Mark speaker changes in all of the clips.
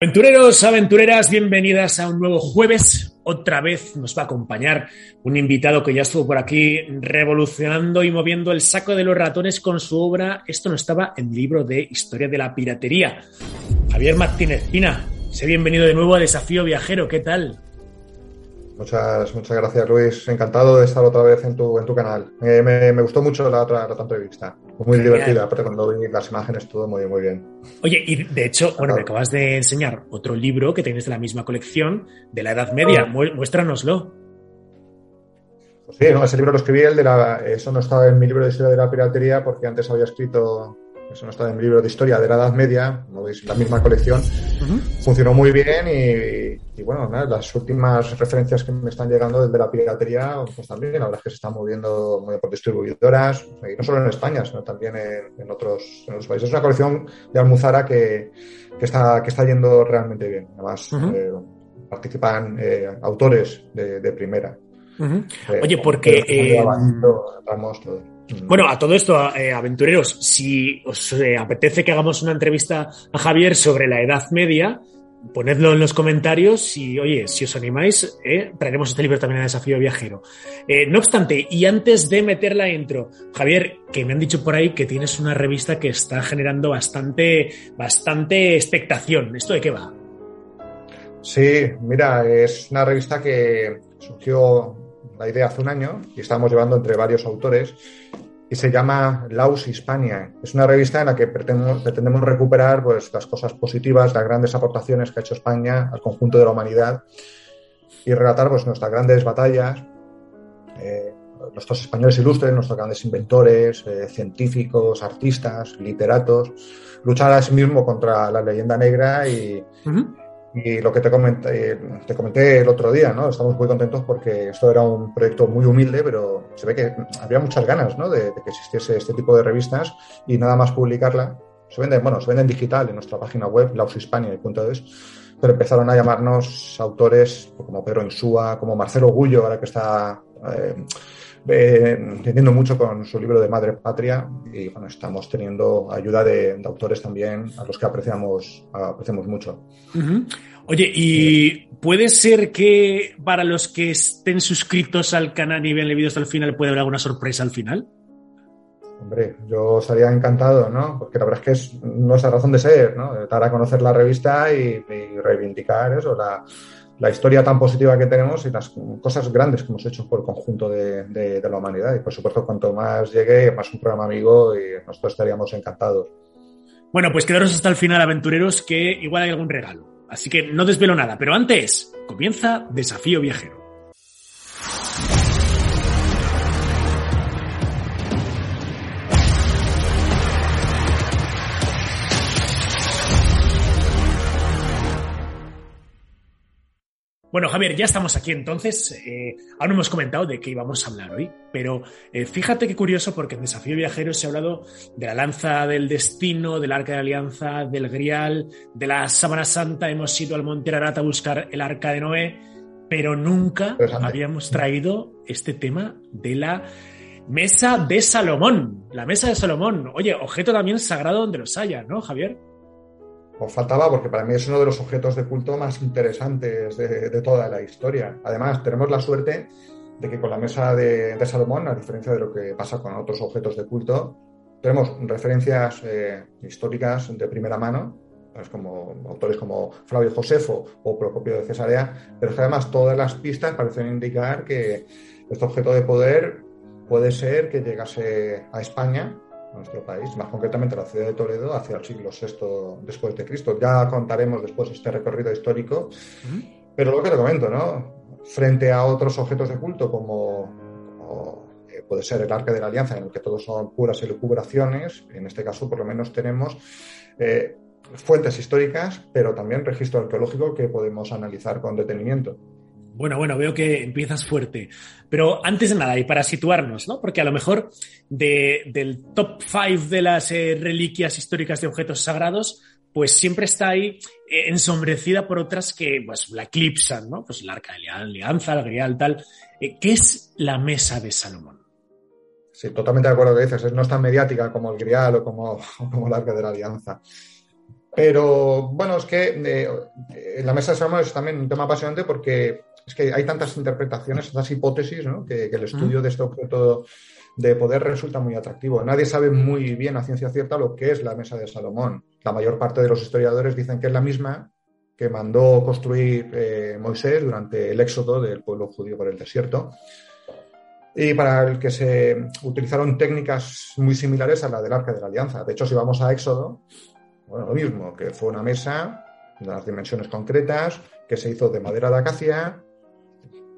Speaker 1: Aventureros, aventureras, bienvenidas a un nuevo jueves. Otra vez nos va a acompañar un invitado que ya estuvo por aquí revolucionando y moviendo el saco de los ratones con su obra Esto no estaba en el libro de Historia de la Piratería. Javier Martínez Pina, sé bienvenido de nuevo a Desafío Viajero, ¿qué tal?
Speaker 2: Muchas, muchas gracias, Luis. Encantado de estar otra vez en tu, en tu canal. me, gustó mucho la otra, la otra entrevista. Muy divertida, aparte cuando vi las imágenes, todo muy, muy bien.
Speaker 1: Oye, y de hecho, bueno, me acabas de enseñar otro libro que tienes de la misma colección, de la Edad Media. Muéstranoslo.
Speaker 2: Pues sí, ese libro lo escribí, el de la, eso no estaba en mi libro de historia de la piratería, porque antes había escrito eso no está en mi libro de historia de la Edad Media, como veis, la misma colección. Funcionó muy bien y, bueno, las últimas referencias que me están llegando desde la piratería, pues también, la verdad es que se están moviendo por distribuidoras, y no solo en España, sino también en, otros, países. Es una colección de Almuzara que, está, que está yendo realmente bien. Además, eh, participan eh, autores de, primera.
Speaker 1: Oye, porque... Bueno, a todo esto, eh, aventureros, si os eh, apetece que hagamos una entrevista a Javier sobre la Edad Media, ponedlo en los comentarios y, oye, si os animáis, eh, traeremos este libro también a Desafío Viajero. no obstante, y antes de meter la intro, Javier, que me han dicho por ahí que tienes una revista que está generando bastante, bastante expectación. ¿Esto de qué va?
Speaker 2: Sí, mira, es una revista que surgió la idea hace un año y estamos llevando entre varios autores y se llama Laus Hispania. Es una revista en la que pretendemos, recuperar pues, las cosas positivas, las grandes aportaciones que ha hecho España al conjunto de la humanidad y relatar pues, nuestras grandes batallas, eh, nuestros españoles ilustres, nuestros grandes inventores, eh, científicos, artistas, literatos, luchar a sí mismo contra la leyenda negra y, y lo que te comenté, te comenté el otro día, ¿no? Estamos muy contentos porque esto era un proyecto muy humilde, pero se ve que había muchas ganas, ¿no? De, que existiese este tipo de revistas y nada más publicarla. Se venden, bueno, se venden digital en nuestra página web, laushispania.es, pero empezaron a llamarnos autores como Pedro Insúa, como Marcelo Gullo, ahora que está eh, entendiendo mucho con su libro de Madre Patria y bueno, estamos teniendo ayuda de, autores también a los que apreciamos, apreciamos mucho.
Speaker 1: Oye, ¿y puede ser que para los que estén suscritos al canal y vean el vídeo hasta el final puede haber alguna sorpresa al final?
Speaker 2: Hombre, yo estaría encantado, ¿no? Porque la verdad es que es nuestra razón de ser, ¿no? Dar a conocer la revista y, y reivindicar eso, la, la historia tan positiva que tenemos y las cosas grandes que hemos hecho por el conjunto de, la humanidad. Y por supuesto, cuanto más llegue, más un programa amigo y nosotros estaríamos encantados.
Speaker 1: Bueno, pues quedaros hasta el final, aventureros, que igual hay algún regalo. Así que no desvelo nada, pero antes comienza Desafío Viajero. Bueno, Javier, ya estamos aquí entonces. Eh, aún no hemos comentado de qué íbamos a hablar hoy, pero eh, fíjate qué curioso porque en Desafío Viajero se ha hablado de la lanza del destino, del arca de alianza, del grial, de la sábana santa. Hemos ido al monte Ararat a buscar el arca de Noé, pero nunca habíamos traído este tema de la mesa de Salomón. La mesa de Salomón. Oye, objeto también sagrado donde los haya, ¿no, Javier?
Speaker 2: Os faltaba porque para mí es uno de los objetos de culto más interesantes de, toda la historia. Además, tenemos la suerte de que con la mesa de, Salomón, a diferencia de lo que pasa con otros objetos de culto, tenemos referencias eh, históricas de primera mano, como autores como Flavio Josefo o Procopio de Cesarea, pero que además todas las pistas parecen indicar que este objeto de poder puede ser que llegase a España nuestro país, más concretamente la ciudad de Toledo, hacia el siglo VI después de Cristo. Ya contaremos después este recorrido histórico, pero lo que te comento, ¿no? Frente a otros objetos de culto como, eh, puede ser el Arca de la Alianza, en el que todos son puras elucubraciones, en este caso por lo menos tenemos eh, fuentes históricas, pero también registro arqueológico que podemos analizar con detenimiento.
Speaker 1: Bueno, bueno, veo que empiezas fuerte. Pero antes de nada, y para situarnos, ¿no? Porque a lo mejor del top 5 de las eh, reliquias históricas de objetos sagrados, pues siempre está ahí eh, ensombrecida por otras que pues, la eclipsan, ¿no? Pues el arca de la alianza, el grial, tal. Eh, ¿Qué es la mesa de Salomón?
Speaker 2: Sí, totalmente de acuerdo con lo que dices. No es tan mediática como el grial o como, como el arca de la alianza. Pero bueno, es que la mesa de Salomón es también un tema apasionante porque es que hay tantas interpretaciones, tantas hipótesis, ¿no? que, el estudio de este objeto de poder resulta muy atractivo. Nadie sabe muy bien a ciencia cierta lo que es la mesa de Salomón. La mayor parte de los historiadores dicen que es la misma que mandó construir eh, Moisés durante el éxodo del pueblo judío por el desierto y para el que se utilizaron técnicas muy similares a la del Arca de la Alianza. De hecho, si vamos a Éxodo, bueno, lo mismo, que fue una mesa de las dimensiones concretas, que se hizo de madera de acacia,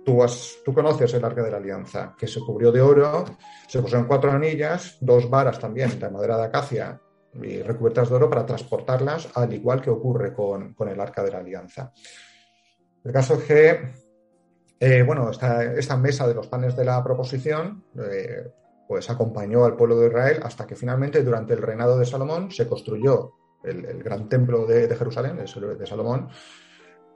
Speaker 2: Tú, conoces el arca de la alianza, que se cubrió de oro, se pusieron cuatro anillas, dos varas también de madera de acacia y recubiertas de oro para transportarlas, al igual que ocurre con, el arca de la alianza. El caso es que, eh, bueno, esta, esta, mesa de los panes de la proposición, eh, pues acompañó al pueblo de Israel hasta que finalmente durante el reinado de Salomón se construyó el, gran templo de, de Jerusalén, el de Salomón,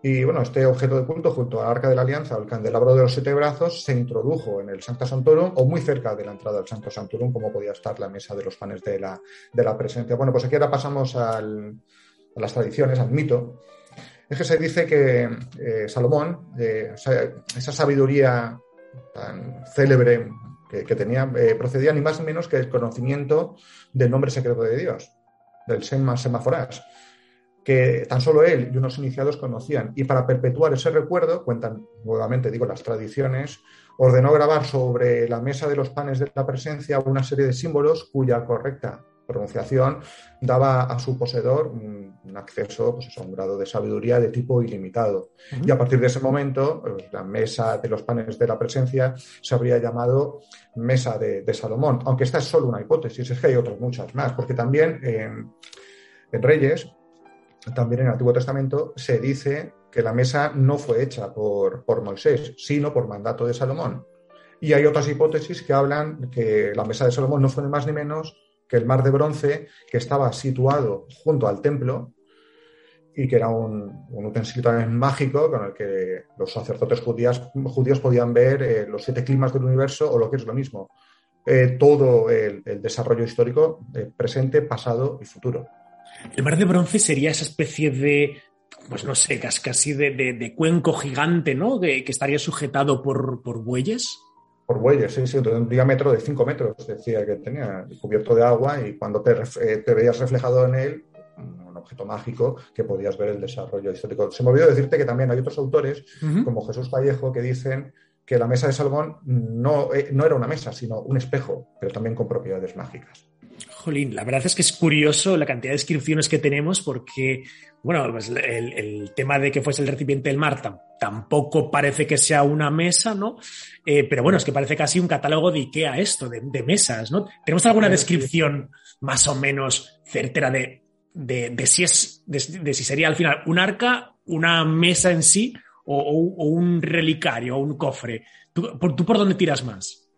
Speaker 2: y bueno, este objeto de culto, junto al Arca de la Alianza el candelabro de los siete brazos, se introdujo en el Sancta Santorum o muy cerca de la entrada del Santo Santorum, como podía estar la mesa de los panes de la, de la presencia. Bueno, pues aquí ahora pasamos a las tradiciones, al mito. Es que se dice que eh, Salomón, eh, esa sabiduría tan célebre que, tenía, eh, procedía ni más ni menos que el conocimiento del nombre secreto de Dios, del Sema que tan solo él y unos iniciados conocían. Y para perpetuar ese recuerdo, cuentan nuevamente, digo, las tradiciones, ordenó grabar sobre la mesa de los panes de la presencia una serie de símbolos cuya correcta pronunciación daba a su poseedor un, acceso pues a un grado de sabiduría de tipo ilimitado. Y a partir de ese momento, pues, la mesa de los panes de la presencia se habría llamado mesa de, Salomón, aunque esta es solo una hipótesis, es que hay otras muchas más, porque también en Reyes también en el Antiguo Testamento se dice que la mesa no fue hecha por, por Moisés, sino por mandato de Salomón. Y hay otras hipótesis que hablan que la mesa de Salomón no fue ni más ni menos que el mar de bronce que estaba situado junto al templo y que era un, utensilio también mágico con el que los sacerdotes judíos, judíos podían ver eh, los siete climas del universo o lo que es lo mismo, eh, todo el, desarrollo histórico eh, presente, pasado y futuro.
Speaker 1: El mar de bronce sería esa especie de, pues no sé, casi de, cuenco gigante, ¿no? que estaría sujetado por, bueyes.
Speaker 2: Por bueyes, sí, sí, de un diámetro de 5 metros, decía que tenía, cubierto de agua y cuando eh, te, veías reflejado en él, un objeto mágico que podías ver el desarrollo histórico. Se me olvidó decirte que también hay otros autores, como Jesús Vallejo, que dicen que la mesa de Salomón no, eh, no era una mesa, sino un espejo, pero también con propiedades mágicas.
Speaker 1: Jolín, la verdad es que es curioso la cantidad de descripciones que tenemos porque, bueno, pues el, tema de que fuese el recipiente del mar tampoco parece que sea una mesa, ¿no? Eh, pero bueno, es que parece casi un catálogo de Ikea esto, de, mesas, ¿no? ¿Tenemos alguna descripción más o menos certera de, si es, de, si sería al final un arca, una mesa en sí o, un relicario o un cofre? ¿Tú por dónde tiras más?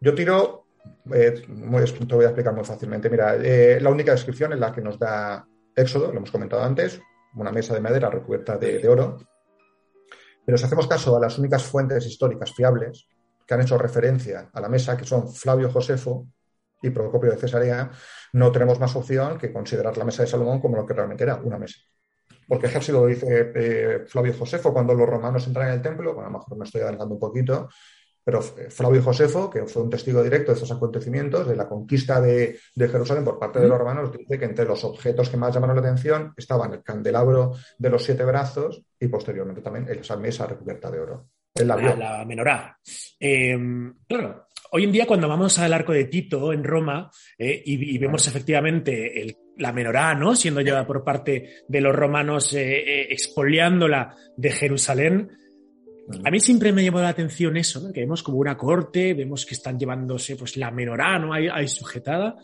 Speaker 2: Yo tiro eh, te voy a explicar muy fácilmente. Mira, eh, la única descripción es la que nos da Éxodo, lo hemos comentado antes, una mesa de madera recubierta de, oro. Pero si hacemos caso a las únicas fuentes históricas fiables que han hecho referencia a la mesa, que son Flavio Josefo y Procopio de Cesarea, no tenemos más opción que considerar la mesa de Salomón como lo que realmente era, una mesa. Porque así lo dice eh, Flavio Josefo cuando los romanos entran en el templo, bueno, a lo mejor me estoy adelantando un poquito, pero eh, Flavio Josefo, que fue un testigo directo de estos acontecimientos, de la conquista de, Jerusalén por parte de los romanos, dice que entre los objetos que más llamaron la atención estaban el candelabro de los siete brazos y posteriormente también esa mesa recubierta de oro.
Speaker 1: La, la, menorá. Em, claro, hoy en día cuando vamos al arco de Tito en Roma eh, y, vemos efectivamente la menorá, ¿no? Siendo llevada por parte de los romanos eh, expoliándola de Jerusalén, a mí siempre me ha llamado la atención eso, ¿no? que vemos como una corte, vemos que están llevándose pues la menorá, ¿no? Hay, sujetada.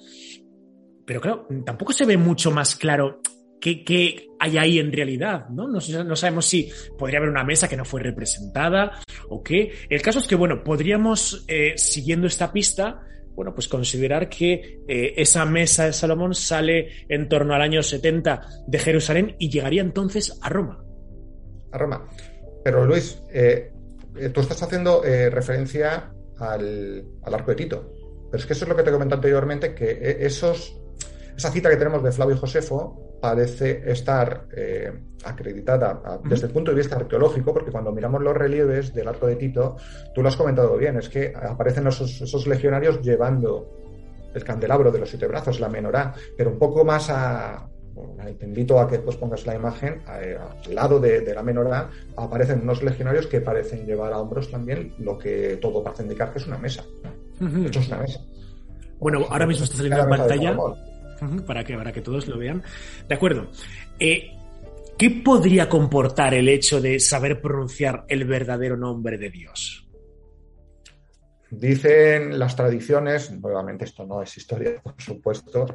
Speaker 1: Pero claro, tampoco se ve mucho más claro qué, hay ahí en realidad, ¿no? ¿no? sabemos si podría haber una mesa que no fue representada o qué. El caso es que, bueno, podríamos, eh, siguiendo esta pista, bueno, pues considerar que eh, esa mesa de Salomón sale en torno al año 70 de Jerusalén y llegaría entonces a Roma.
Speaker 2: A Roma. Pero Luis, eh, eh, tú estás haciendo eh, referencia al, arco de Tito. Pero es que eso es lo que te comenté anteriormente, que esos, esa cita que tenemos de Flavio Josefo parece estar eh, acreditada desde el punto de vista arqueológico, porque cuando miramos los relieves del arco de Tito, tú lo has comentado bien, es que aparecen esos, legionarios llevando el candelabro de los siete brazos, la menorá, pero un poco más a, te invito a que pues, pongas la imagen al lado de, la menorá aparecen unos legionarios que parecen llevar a hombros también lo que todo parece indicar que es una mesa. hecho, es una mesa.
Speaker 1: Bueno, ahora mismo está saliendo en pantalla para que, para que todos lo vean. De acuerdo. Eh, ¿Qué podría comportar el hecho de saber pronunciar el verdadero nombre de Dios?
Speaker 2: Dicen las tradiciones, nuevamente esto no es historia, por supuesto,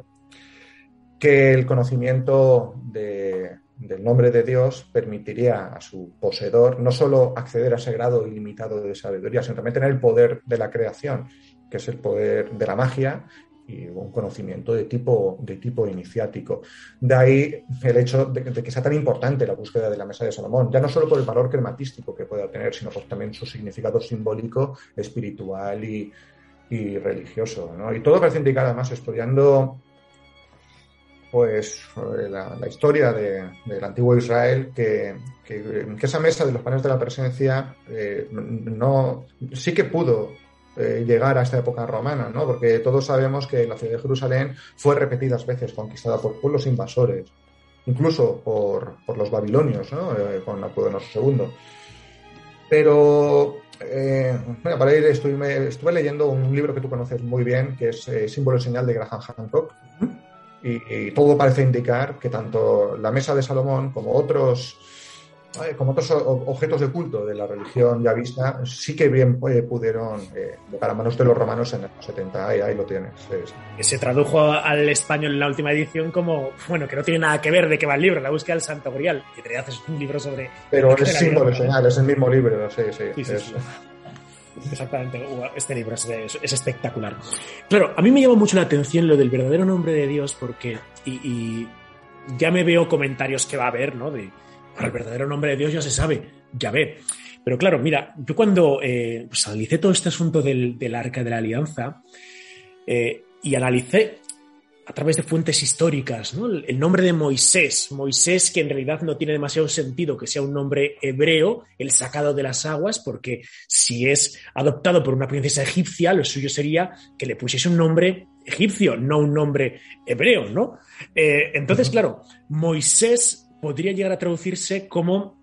Speaker 2: que el conocimiento del nombre de Dios permitiría a su poseedor no solo acceder a ese grado ilimitado de sabiduría, sino también tener el poder de la creación, que es el poder de la magia y un conocimiento de tipo, de tipo iniciático. De ahí el hecho de, que sea tan importante la búsqueda de la mesa de Salomón, ya no solo por el valor crematístico que pueda tener, sino por también su significado simbólico, espiritual y, religioso. Y todo parece indicar, además, estudiando pues la, historia del antiguo Israel, que, esa mesa de los panes de la presencia eh, no, sí que pudo eh, llegar a esta época romana, ¿no? Porque todos sabemos que la ciudad de Jerusalén fue repetidas veces conquistada por pueblos invasores, incluso por, los babilonios, ¿no? Eh, con Napoleón II. Pero, eh, para ir, estuve, estuve, leyendo un libro que tú conoces muy bien, que es Símbolo y Señal de Graham Hancock, y todo parece indicar que tanto la Mesa de Salomón como otros como otros objetos de culto de la religión ya vista, sí que bien eh, pudieron eh, llegar a manos de los romanos en los 70. Ahí, ahí lo tienes.
Speaker 1: Se tradujo al español en la última edición como, bueno, que no tiene nada que ver de qué va el libro, la búsqueda del Santo Grial, que te haces un libro sobre...
Speaker 2: Pero es símbolo señal, es el mismo libro, sí, sí.
Speaker 1: Exactamente, este libro es, es, espectacular. Claro, a mí me llama mucho la atención lo del verdadero nombre de Dios porque, y, ya me veo comentarios que va a haber, ¿no? De, el verdadero nombre de Dios ya se sabe, ya ve. Pero claro, mira, yo cuando eh, pues analicé todo este asunto del, arca de la alianza eh, y analicé a través de fuentes históricas el, nombre de Moisés, Moisés que en realidad no tiene demasiado sentido que sea un nombre hebreo, el sacado de las aguas, porque si es adoptado por una princesa egipcia, lo suyo sería que le pusiese un nombre egipcio, no un nombre hebreo, ¿no? Eh, entonces, claro, Moisés podría llegar a traducirse como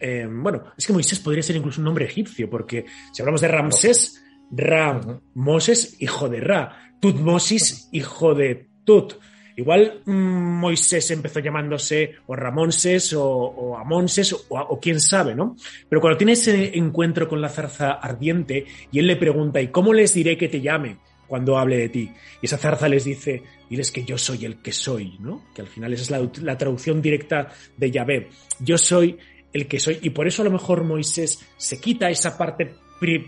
Speaker 1: eh, bueno, es que Moisés podría ser incluso un nombre egipcio, porque si hablamos de Ramsés, Ram, Moses, hijo de Ra, Tutmosis, hijo de Tut. Igual mm, Moisés empezó llamándose o Ramonses o, o Amonses o, o, quién sabe, ¿no? Pero cuando tiene ese encuentro con la zarza ardiente y él le pregunta, ¿y cómo les diré que te llame? cuando hable de ti. Y esa zarza les dice, diles que yo soy el que soy, ¿no? Que al final esa es la, traducción directa de Yahvé. Yo soy el que soy. Y por eso a lo mejor Moisés se quita esa parte eh,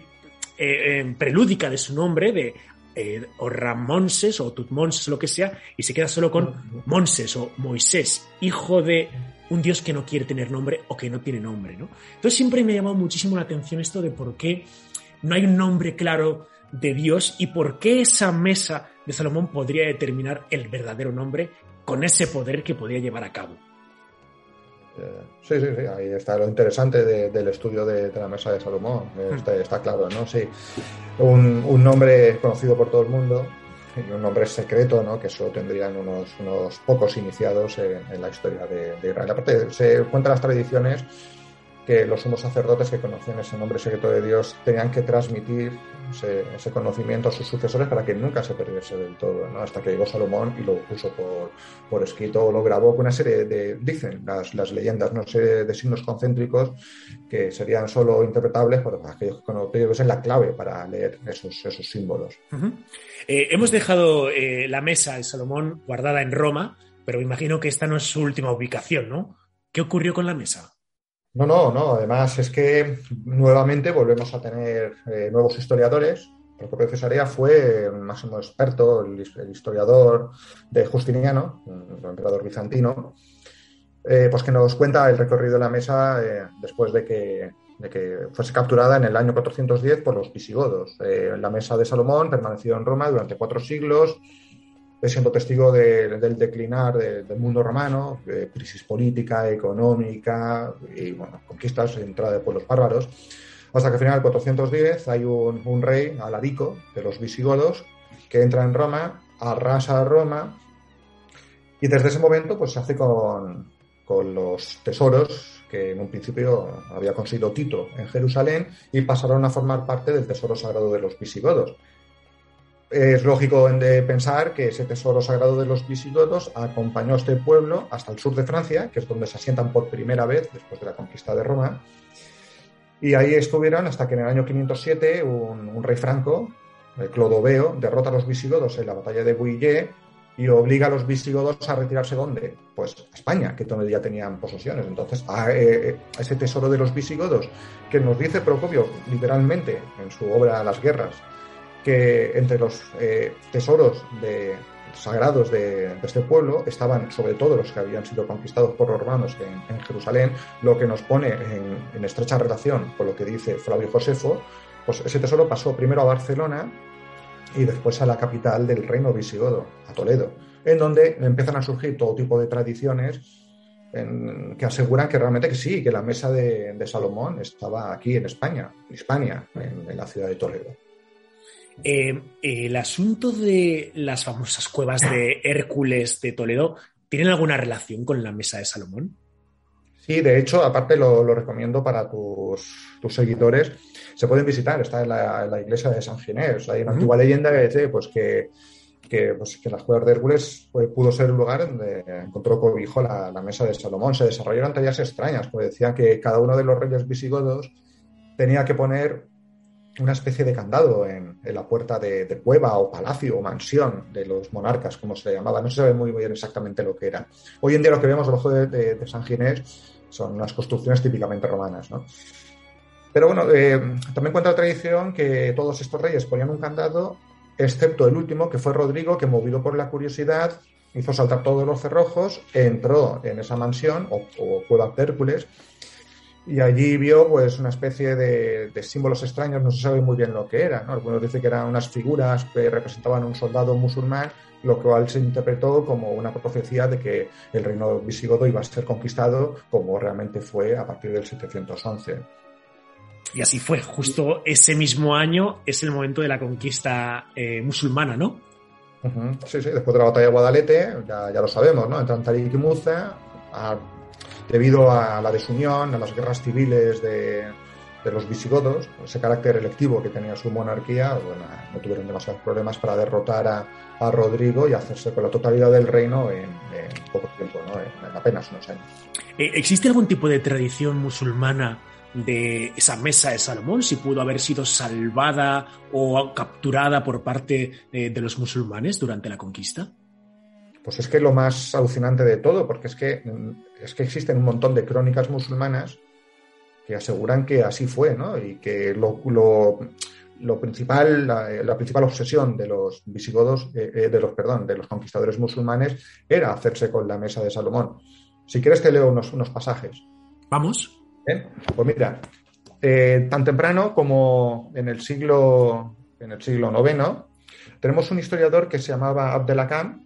Speaker 1: eh, prelúdica de su nombre, de eh, o Ramonses o Tutmonses, lo que sea, y se queda solo con Monses o Moisés, hijo de un Dios que no quiere tener nombre o que no tiene nombre, ¿no? Entonces siempre me ha llamado muchísimo la atención esto de por qué no hay un nombre claro de Dios y por qué esa mesa de Salomón podría determinar el verdadero nombre con ese poder que podía llevar a cabo.
Speaker 2: Eh, sí, sí, sí, ahí está lo interesante del estudio de, la mesa de Salomón, hmm. está, claro, ¿no? Sí, un, nombre conocido por todo el mundo y un nombre secreto, ¿no? Que solo tendrían unos, unos pocos iniciados en, la historia de, de, Israel. Aparte, se cuentan las tradiciones que los sumos sacerdotes que conocían ese nombre secreto de Dios tenían que transmitir ese, conocimiento a sus sucesores para que nunca se perdiese del todo, ¿no? hasta que llegó Salomón y lo puso por, por escrito o lo grabó con una serie de, dicen las, las leyendas, no sé, de signos concéntricos que serían solo interpretables por aquellos que es la clave para leer esos, esos símbolos.
Speaker 1: Eh, hemos dejado eh, la mesa de Salomón guardada en Roma, pero me imagino que esta no es su última ubicación, ¿no? ¿Qué ocurrió con la mesa?
Speaker 2: No, no, no. Además es que nuevamente volvemos a tener eh, nuevos historiadores. El propio Cesarea fue el máximo experto, el, historiador de Justiniano, el emperador bizantino, eh, pues que nos cuenta el recorrido de la mesa eh, después de que, de que, fuese capturada en el año 410 por los visigodos. la mesa de Salomón permaneció en Roma durante cuatro siglos siendo testigo del declinar del mundo romano, crisis política, económica y bueno, conquistas, entrada de pueblos bárbaros, hasta que al final, en 410, hay un, rey, Alarico, de los visigodos, que entra en Roma, arrasa a Roma y desde ese momento pues se hace con los tesoros que en un principio había conseguido Tito en Jerusalén y pasaron a formar parte del tesoro sagrado de los visigodos. Es lógico de pensar que ese tesoro sagrado de los visigodos acompañó a este pueblo hasta el sur de Francia, que es donde se asientan por primera vez después de la conquista de Roma. Y ahí estuvieron hasta que en el año 507 un, un rey franco, el Clodoveo, derrota a los visigodos en la batalla de Bouillé y obliga a los visigodos a retirarse ¿dónde? Pues a España, que ya tenían posesiones. Entonces, a, eh, ese tesoro de los visigodos, que nos dice Procopio literalmente en su obra Las Guerras, que entre los eh, tesoros de, sagrados de, este pueblo estaban sobre todo los que habían sido conquistados por los romanos en, Jerusalén, lo que nos pone en, en estrecha relación con lo que dice Flavio Josefo, pues ese tesoro pasó primero a Barcelona, y después a la capital del reino visigodo, a Toledo, en donde empiezan a surgir todo tipo de tradiciones que aseguran que realmente que sí, que la mesa de, Salomón estaba aquí en España, en Hispania, en, la ciudad de Toledo.
Speaker 1: Eh, el asunto de las famosas cuevas de Hércules de Toledo, ¿tienen alguna relación con la mesa de Salomón?
Speaker 2: Sí, de hecho, aparte lo, recomiendo para tus, seguidores. Se pueden visitar, está en la, iglesia de San Ginés. Hay una antigua leyenda que dice pues, que, que, pues, que las cuevas de Hércules pues, pudo ser el lugar donde encontró cobijo la, la, mesa de Salomón. Se desarrollaron tareas extrañas, pues decían que cada uno de los reyes visigodos tenía que poner una especie de candado en, la puerta de, cueva o palacio o mansión de los monarcas, como se llamaba. No se sabe muy bien exactamente lo que era. Hoy en día lo que vemos debajo de, de San Ginés son unas construcciones típicamente romanas, ¿no? Pero bueno, eh, también cuenta la tradición que todos estos reyes ponían un candado, excepto el último, que fue Rodrigo, que movido por la curiosidad hizo saltar todos los cerrojos, entró en esa mansión o, o cueva de Hércules y allí vio pues una especie de, símbolos extraños, no se sabe muy bien lo que era. ¿no? Algunos dicen que eran unas figuras que representaban un soldado musulmán lo cual se interpretó como una profecía de que el reino visigodo iba a ser conquistado, como realmente fue a partir del 711.
Speaker 1: Y así fue, justo ese mismo año es el momento de la conquista eh, musulmana, ¿no?
Speaker 2: Sí, sí, después de la batalla de Guadalete, ya, lo sabemos, ¿no? Entran Tariq y Muza, debido a la desunión, a las guerras civiles de, de los visigodos, ese carácter electivo que tenía su monarquía, no tuvieron demasiados problemas para derrotar a, Rodrigo y hacerse con la totalidad del reino en, poco tiempo, ¿no? en, apenas unos años.
Speaker 1: Eh, ¿Existe algún tipo de tradición musulmana de esa mesa de Salomón, si pudo haber sido salvada o capturada por parte eh, de los musulmanes durante la conquista?
Speaker 2: Pues es que lo más alucinante de todo, porque es que, es que existen un montón de crónicas musulmanas que aseguran que así fue, ¿no? Y que lo, lo, principal, la, principal obsesión de los visigodos, eh, eh, de los, perdón, de los conquistadores musulmanes era hacerse con la mesa de Salomón. Si quieres te leo unos, unos pasajes.
Speaker 1: Vamos.
Speaker 2: Pues mira, eh, tan temprano como en el siglo en el siglo IX, tenemos un historiador que se llamaba Abdelakam,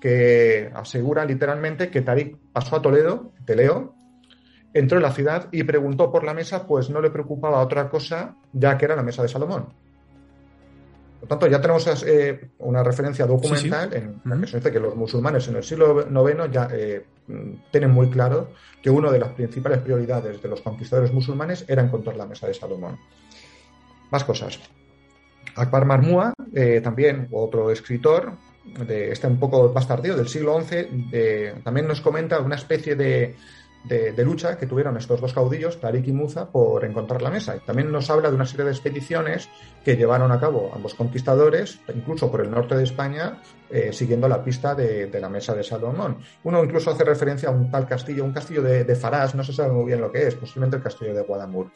Speaker 2: que asegura literalmente que Tariq pasó a Toledo, te leo, entró en la ciudad y preguntó por la mesa, pues no le preocupaba otra cosa, ya que era la mesa de Salomón. Por tanto, ya tenemos eh, una referencia documental en la que se dice que los musulmanes en el siglo IX ya eh, tienen muy claro que una de las principales prioridades de los conquistadores musulmanes era encontrar la mesa de Salomón. Más cosas. Akbar Marmua, eh, también otro escritor, de este un poco más tardío, del siglo XI, también nos comenta una especie de, de, lucha que tuvieron estos dos caudillos, Tariq y Muza, por encontrar la mesa. Y también nos habla de una serie de expediciones que llevaron a cabo ambos conquistadores, incluso por el norte de España, eh, siguiendo la pista de, la mesa de Salomón. Uno incluso hace referencia a un tal castillo, un castillo de, de Farás, no se sabe muy bien lo que es, posiblemente el castillo de Guadamur.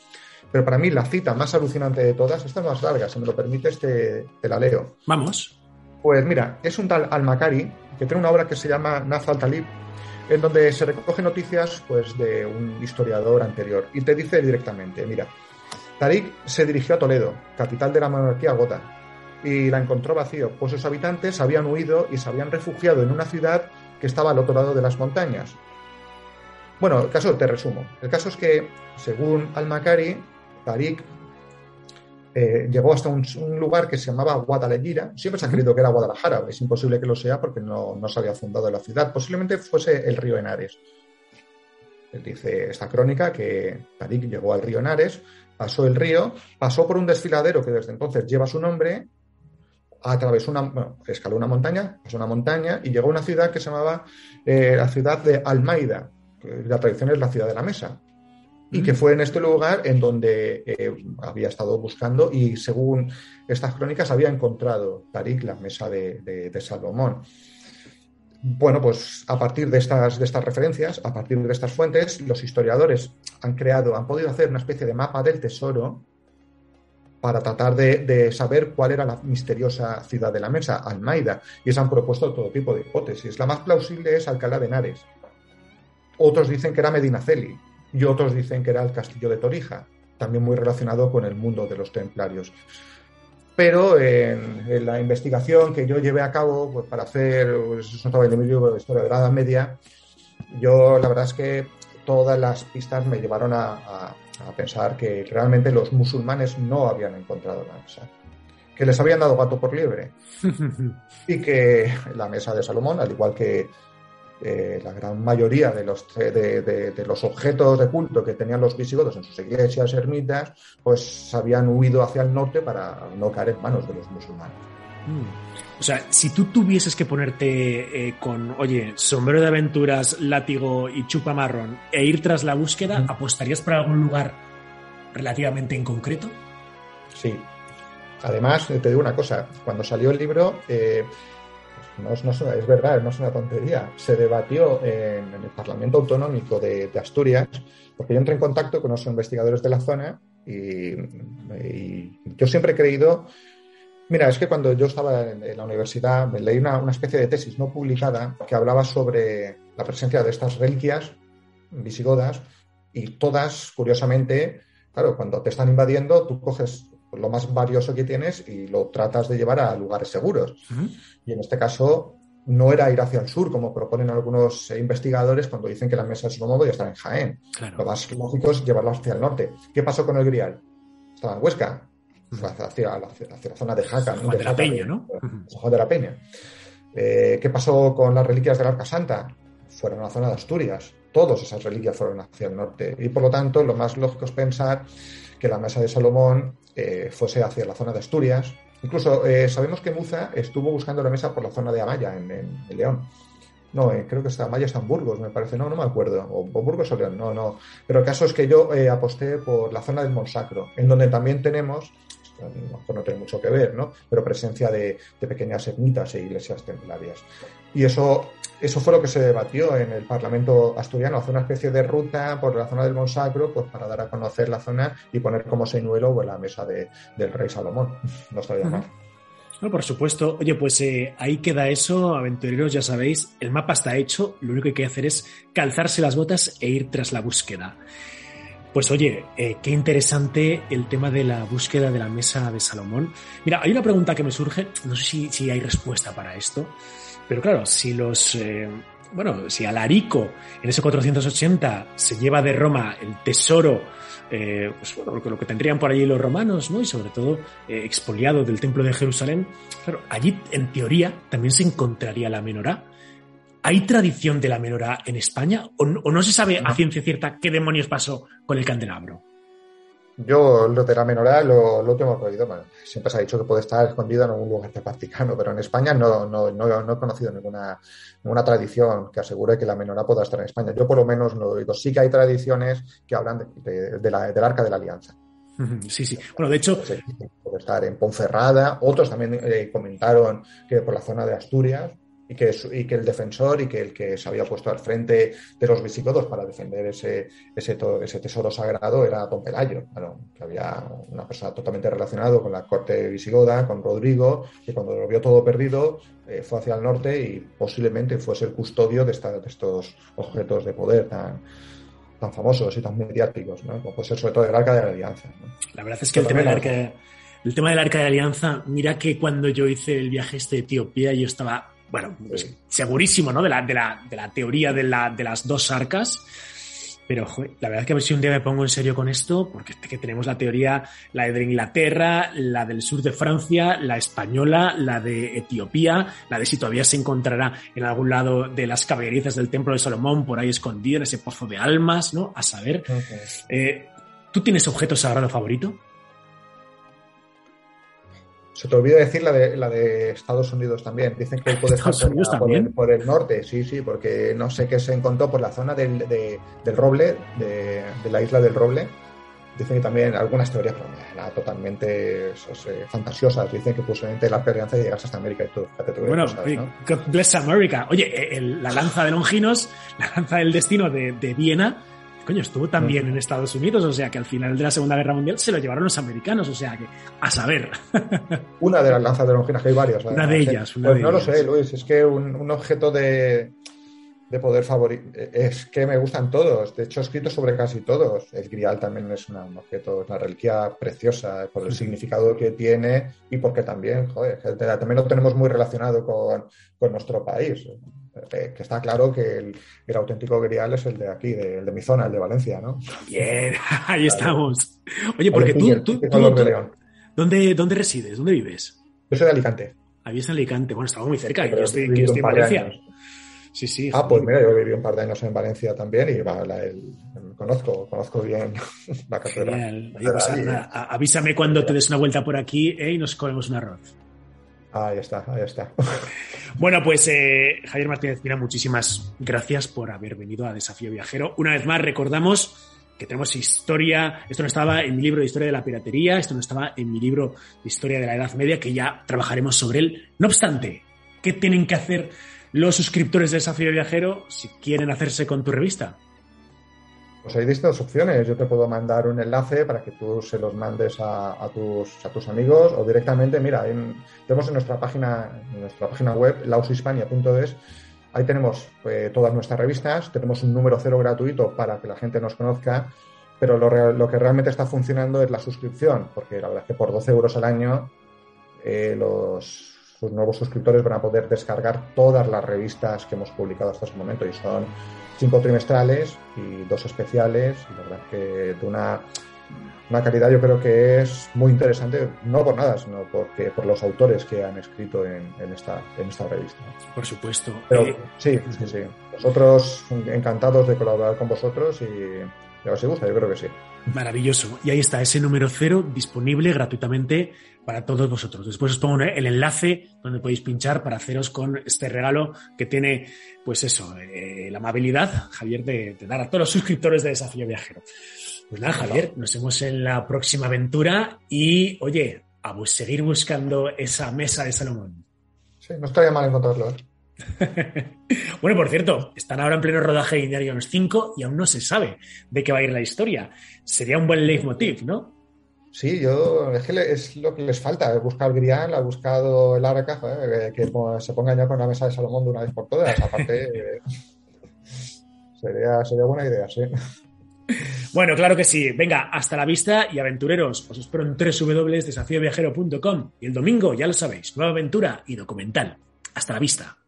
Speaker 2: Pero para mí la cita más alucinante de todas, esta es más larga, si me lo permites te, te la leo.
Speaker 1: Vamos.
Speaker 2: Pues mira, es un tal Al-Makari que tiene una obra que se llama Naz al-Talib, en donde se recoge noticias pues, de un historiador anterior y te dice directamente, mira, Tarik se dirigió a Toledo, capital de la monarquía gota, y la encontró vacío, pues sus habitantes habían huido y se habían refugiado en una ciudad que estaba al otro lado de las montañas. Bueno, el caso te resumo. El caso es que, según Al-Makari, Tariq eh, llegó hasta un, lugar que se llamaba Guadalajara. Siempre se ha creído que era Guadalajara, es imposible que lo sea porque no, no se había fundado la ciudad. Posiblemente fuese el río Henares. Dice esta crónica que Tariq llegó al río Henares, pasó el río, pasó por un desfiladero que desde entonces lleva su nombre, atravesó una, escaló una montaña, pasó una montaña y llegó a una ciudad que se llamaba eh, la ciudad de Almeida, que la tradición es la ciudad de la mesa y que fue en este lugar en donde eh, había estado buscando y según estas crónicas había encontrado Tarik la mesa de, Salomón. Bueno, pues a partir de estas, de estas referencias, a partir de estas fuentes, los historiadores han creado, han podido hacer una especie de mapa del tesoro para tratar de, saber cuál era la misteriosa ciudad de la mesa, Almeida, y se han propuesto todo tipo de hipótesis. La más plausible es Alcalá de Henares. Otros dicen que era Medinaceli, y otros dicen que era el castillo de Torija, también muy relacionado con el mundo de los templarios. Pero en, la investigación que yo llevé a cabo pues, para hacer, pues, eso estaba en el libro de Historia de la Edad Media, yo la verdad es que todas las pistas me llevaron a, pensar que realmente los musulmanes no habían encontrado la mesa, que les habían dado gato por liebre y que la mesa de Salomón, al igual que eh, la gran mayoría de los, de, los objetos de culto que tenían los visigodos en sus iglesias, ermitas, pues habían huido hacia el norte para no caer en manos de los musulmanes.
Speaker 1: Mm. O sea, si tú tuvieses que ponerte eh, con, oye, sombrero de aventuras, látigo y chupa marrón e ir tras la búsqueda, mm. ¿apostarías por algún lugar relativamente en concreto?
Speaker 2: Sí. Además, te digo una cosa, cuando salió el libro, eh, no, es verdad, no es una tontería. Se debatió en, el Parlamento Autonómico de, Asturias, porque yo entré en contacto con los investigadores de la zona y, yo siempre he creído. Mira, es que cuando yo estaba en, la universidad me leí una, especie de tesis no publicada que hablaba sobre la presencia de estas reliquias visigodas y todas, curiosamente, claro, cuando te están invadiendo, tú coges lo más valioso que tienes y lo tratas de llevar a lugares seguros. Y en este caso no era ir hacia el sur, como proponen algunos investigadores cuando dicen que la mesa de modo ya está en Jaén. Lo más lógico es llevarlo hacia el norte. ¿Qué pasó con el Grial? Estaba en Huesca, hacia, la, zona de Jaca.
Speaker 1: ¿no? De, la Peña, ¿no?
Speaker 2: de la Peña. Eh, ¿Qué pasó con las reliquias del Arca Santa? Fueron a la zona de Asturias. Todas esas reliquias fueron hacia el norte. Y por lo tanto, lo más lógico es pensar que la mesa de Salomón eh, fuese hacia la zona de Asturias. Incluso eh, sabemos que Muza estuvo buscando la mesa por la zona de Amaya, en, León. No, eh, creo que está Amaya está en Burgos, me parece. No, no me acuerdo. O, Burgos o León, no, no. Pero el caso es que yo aposté por la zona del Monsacro, en donde también tenemos no tiene mucho que ver, ¿no? Pero presencia de, de, pequeñas ermitas e iglesias templarias. Y eso eso fue lo que se debatió en el Parlamento asturiano, hacer una especie de ruta por la zona del Monsacro pues para dar a conocer la zona y poner como señuelo pues, la mesa del rey Salomón. No estaría mal.
Speaker 1: No, por supuesto. Oye, pues eh, ahí queda eso, aventureros, ya sabéis, el mapa está hecho, lo único que hay que hacer es calzarse las botas e ir tras la búsqueda. Pues oye, eh, qué interesante el tema de la búsqueda de la mesa de Salomón. Mira, hay una pregunta que me surge, no sé si, si hay respuesta para esto. Pero claro, si los. Eh, bueno, si Alarico en ese 480 se lleva de Roma el tesoro, eh, pues bueno, lo que, tendrían por allí los romanos, ¿no? Y sobre todo eh, expoliado del templo de Jerusalén, claro, allí en teoría también se encontraría la menorá. ¿Hay tradición de la menorá en España? ¿O no, o no se sabe a ciencia cierta qué demonios pasó con el candelabro?
Speaker 2: Yo lo de la menorá lo, lo tengo oído. siempre se ha dicho que puede estar escondido en algún lugar de Vaticano, pero en España no, no, no, he conocido ninguna, ninguna, tradición que asegure que la menorá pueda estar en España. Yo por lo menos no lo oído. Sí que hay tradiciones que hablan de, de, la, del arca de la alianza.
Speaker 1: Sí, sí. Bueno, de hecho.
Speaker 2: Puede estar en Ponferrada. Otros también eh, comentaron que por la zona de Asturias y que, y que el defensor y que el que se había puesto al frente de los visigodos para defender ese, ese, ese tesoro sagrado era Don Pelayo, que había una persona totalmente relacionada con la corte visigoda, con Rodrigo, que cuando lo vio todo perdido eh, fue hacia el norte y posiblemente fuese el custodio de, esta, de estos objetos de poder tan, tan famosos y tan mediáticos, ¿no? como puede ser sobre todo el Arca de la Alianza.
Speaker 1: La verdad es que el tema del Arca el tema del arca de alianza, mira que cuando yo hice el viaje este de Etiopía, yo estaba, bueno, segurísimo, ¿no? De la, de la, de la teoría de, la, de las dos arcas. Pero la verdad es que a ver si un día me pongo en serio con esto, porque que tenemos la teoría, la de Inglaterra, la del sur de Francia, la española, la de Etiopía, la de si todavía se encontrará en algún lado de las caballerizas del Templo de Salomón, por ahí escondido en ese pozo de almas, ¿no? A saber. Eh, ¿Tú tienes objeto sagrado favorito?
Speaker 2: Se te olvida decir la de, la de Estados Unidos también. Dicen que puede estar por, el, norte, sí, sí, porque no sé qué se encontró por la zona del, del Roble, de, la isla del Roble. Dicen que también algunas teorías totalmente fantasiosas. Dicen que posiblemente la alianza llegase hasta América y todo.
Speaker 1: Bueno, God bless America. Oye, la lanza de Longinos, la lanza del destino de, de Viena coño, estuvo también en Estados Unidos, o sea que al final de la Segunda Guerra Mundial se lo llevaron los americanos, o sea que a saber.
Speaker 2: Una de las lanzas de Longinas, que hay varias.
Speaker 1: Una de ellas,
Speaker 2: pues no lo sé, Luis, es que un, objeto de, poder favorito es que me gustan todos, de hecho he escrito sobre casi todos. El grial también es un objeto, es una reliquia preciosa por el significado que tiene y porque también, joder, también lo tenemos muy relacionado con, con nuestro país. Eh, que está claro que el, auténtico grial es el de aquí, el de mi zona, el de Valencia, ¿no?
Speaker 1: Bien, ahí estamos. Oye, porque tú, tú, ¿dónde, ¿dónde resides? ¿Dónde vives?
Speaker 2: Yo soy de Alicante.
Speaker 1: Ahí es en Alicante. Bueno, estamos muy cerca. yo estoy, en Valencia.
Speaker 2: Sí, sí. Ah, pues mira, yo viví un par de años en Valencia también y conozco, conozco bien la catedral.
Speaker 1: Pues, avísame cuando te des una vuelta por aquí eh, y nos comemos un arroz.
Speaker 2: Ahí está, ahí está.
Speaker 1: Bueno, pues eh, Javier Martínez mira, muchísimas gracias por haber venido a Desafío Viajero. Una vez más, recordamos que tenemos historia, esto no estaba en mi libro de historia de la piratería, esto no estaba en mi libro de historia de la Edad Media, que ya trabajaremos sobre él. No obstante, ¿qué tienen que hacer los suscriptores de Desafío Viajero si quieren hacerse con tu revista?
Speaker 2: Pues hay distintas opciones. Yo te puedo mandar un enlace para que tú se los mandes a, tus, amigos o directamente, mira, tenemos en nuestra página, nuestra página web, laushispania.es, ahí tenemos eh, todas nuestras revistas, tenemos un número cero gratuito para que la gente nos conozca, pero lo, que realmente está funcionando es la suscripción, porque la verdad es que por 12 euros al año eh, los nuevos suscriptores van a poder descargar todas las revistas que hemos publicado hasta ese momento y son cinco trimestrales y dos especiales. Y la verdad que de una, una calidad yo creo que es muy interesante, no por nada, sino porque por los autores que han escrito en, esta, en esta revista.
Speaker 1: Por supuesto.
Speaker 2: Pero, eh, sí, sí, sí. Nosotros encantados de colaborar con vosotros y a os gusta, yo creo que sí.
Speaker 1: Maravilloso. Y ahí está, ese número cero disponible gratuitamente para todos vosotros. Después os pongo el enlace donde podéis pinchar para haceros con este regalo que tiene, pues eso, eh, la amabilidad, Javier, de, dar a todos los suscriptores de Desafío Viajero. Pues nada, Javier, nos vemos en la próxima aventura y, oye, a seguir buscando esa mesa de Salomón.
Speaker 2: Sí, no estaría mal encontrarlo. ¿eh?
Speaker 1: bueno, por cierto, están ahora en pleno rodaje de Indiana Jones 5 y aún no se sabe de qué va a ir la historia. Sería un buen leitmotiv, ¿no?
Speaker 2: Sí, yo es que es lo que les falta. He buscado el Grial, ha buscado el Arca, que, se ponga ya con la mesa de Salomón de una vez por todas. Aparte, sería, sería buena idea, sí.
Speaker 1: Bueno, claro que sí. Venga, hasta la vista y aventureros. Os espero en www.desafioviajero.com y el domingo, ya lo sabéis, nueva aventura y documental. Hasta la vista.